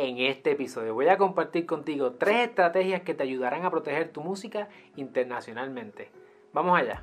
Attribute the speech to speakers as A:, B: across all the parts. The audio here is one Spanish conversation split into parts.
A: En este episodio voy a compartir contigo tres estrategias que te ayudarán a proteger tu música internacionalmente. Vamos allá.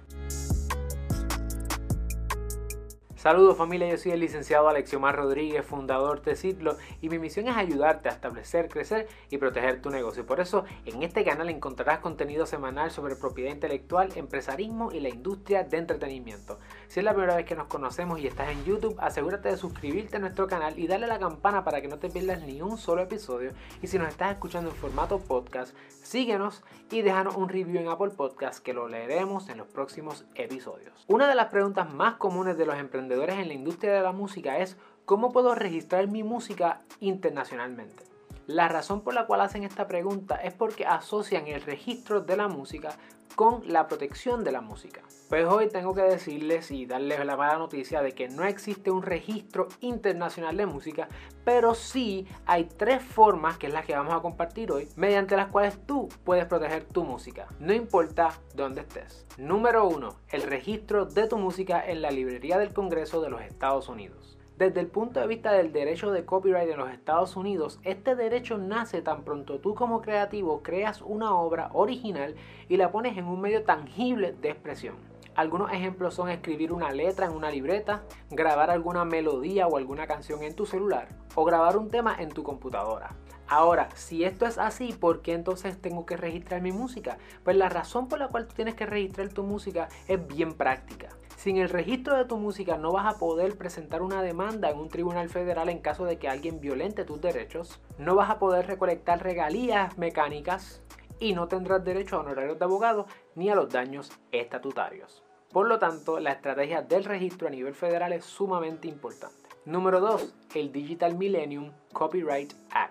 A: Saludos familia, yo soy el licenciado Alexiomar Rodríguez, fundador de Ciclo y mi misión es ayudarte a establecer, crecer y proteger tu negocio. Por eso en este canal encontrarás contenido semanal sobre propiedad intelectual, empresarismo y la industria de entretenimiento. Si es la primera vez que nos conocemos y estás en YouTube, asegúrate de suscribirte a nuestro canal y darle a la campana para que no te pierdas ni un solo episodio. Y si nos estás escuchando en formato podcast, síguenos y déjanos un review en Apple Podcast que lo leeremos en los próximos episodios. Una de las preguntas más comunes de los emprendedores en la industria de la música es cómo puedo registrar mi música internacionalmente. La razón por la cual hacen esta pregunta es porque asocian el registro de la música con la protección de la música. Pues hoy tengo que decirles y darles la mala noticia de que no existe un registro internacional de música, pero sí hay tres formas, que es las que vamos a compartir hoy, mediante las cuales tú puedes proteger tu música, no importa dónde estés. Número uno, el registro de tu música en la librería del Congreso de los Estados Unidos. Desde el punto de vista del derecho de copyright en los Estados Unidos, este derecho nace tan pronto tú como creativo creas una obra original y la pones en un medio tangible de expresión. Algunos ejemplos son escribir una letra en una libreta, grabar alguna melodía o alguna canción en tu celular o grabar un tema en tu computadora. Ahora, si esto es así, ¿por qué entonces tengo que registrar mi música? Pues la razón por la cual tú tienes que registrar tu música es bien práctica. Sin el registro de tu música no vas a poder presentar una demanda en un tribunal federal en caso de que alguien violente tus derechos, no vas a poder recolectar regalías mecánicas y no tendrás derecho a honorarios de abogado ni a los daños estatutarios. Por lo tanto, la estrategia del registro a nivel federal es sumamente importante. Número 2. El Digital Millennium Copyright Act.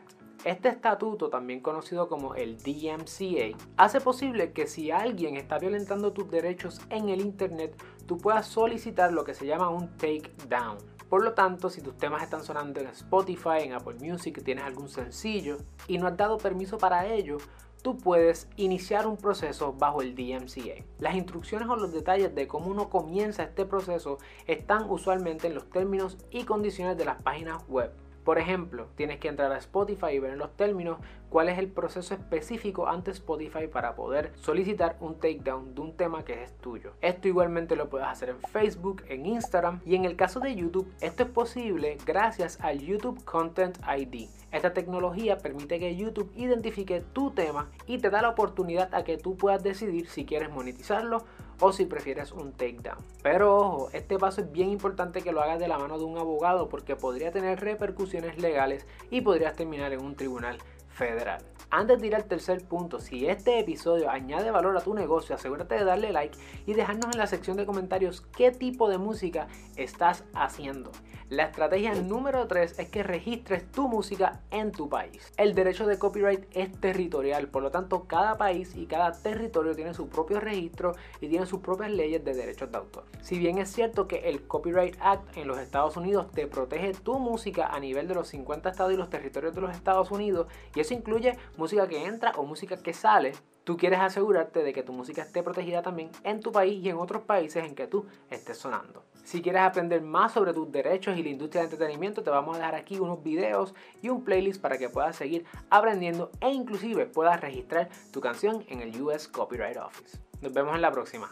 A: Este estatuto, también conocido como el DMCA, hace posible que si alguien está violentando tus derechos en el Internet, tú puedas solicitar lo que se llama un takedown. Por lo tanto, si tus temas están sonando en Spotify, en Apple Music, tienes algún sencillo y no has dado permiso para ello, tú puedes iniciar un proceso bajo el DMCA. Las instrucciones o los detalles de cómo uno comienza este proceso están usualmente en los términos y condiciones de las páginas web por ejemplo, tienes que entrar a Spotify y ver en los términos cuál es el proceso específico ante Spotify para poder solicitar un takedown de un tema que es tuyo. Esto igualmente lo puedes hacer en Facebook, en Instagram y en el caso de YouTube, esto es posible gracias al YouTube Content ID. Esta tecnología permite que YouTube identifique tu tema y te da la oportunidad a que tú puedas decidir si quieres monetizarlo o si prefieres un takedown. Pero ojo, este paso es bien importante que lo hagas de la mano de un abogado porque podría tener repercusiones legales y podrías terminar en un tribunal federal. Antes de ir al tercer punto, si este episodio añade valor a tu negocio, asegúrate de darle like y dejarnos en la sección de comentarios qué tipo de música estás haciendo. La estrategia número 3 es que registres tu música en tu país. El derecho de copyright es territorial, por lo tanto cada país y cada territorio tiene su propio registro y tiene sus propias leyes de derechos de autor. Si bien es cierto que el Copyright Act en los Estados Unidos te protege tu música a nivel de los 50 estados y los territorios de los Estados Unidos, y eso incluye música que entra o música que sale, tú quieres asegurarte de que tu música esté protegida también en tu país y en otros países en que tú estés sonando. Si quieres aprender más sobre tus derechos y la industria de entretenimiento, te vamos a dejar aquí unos videos y un playlist para que puedas seguir aprendiendo e inclusive puedas registrar tu canción en el US Copyright Office. Nos vemos en la próxima.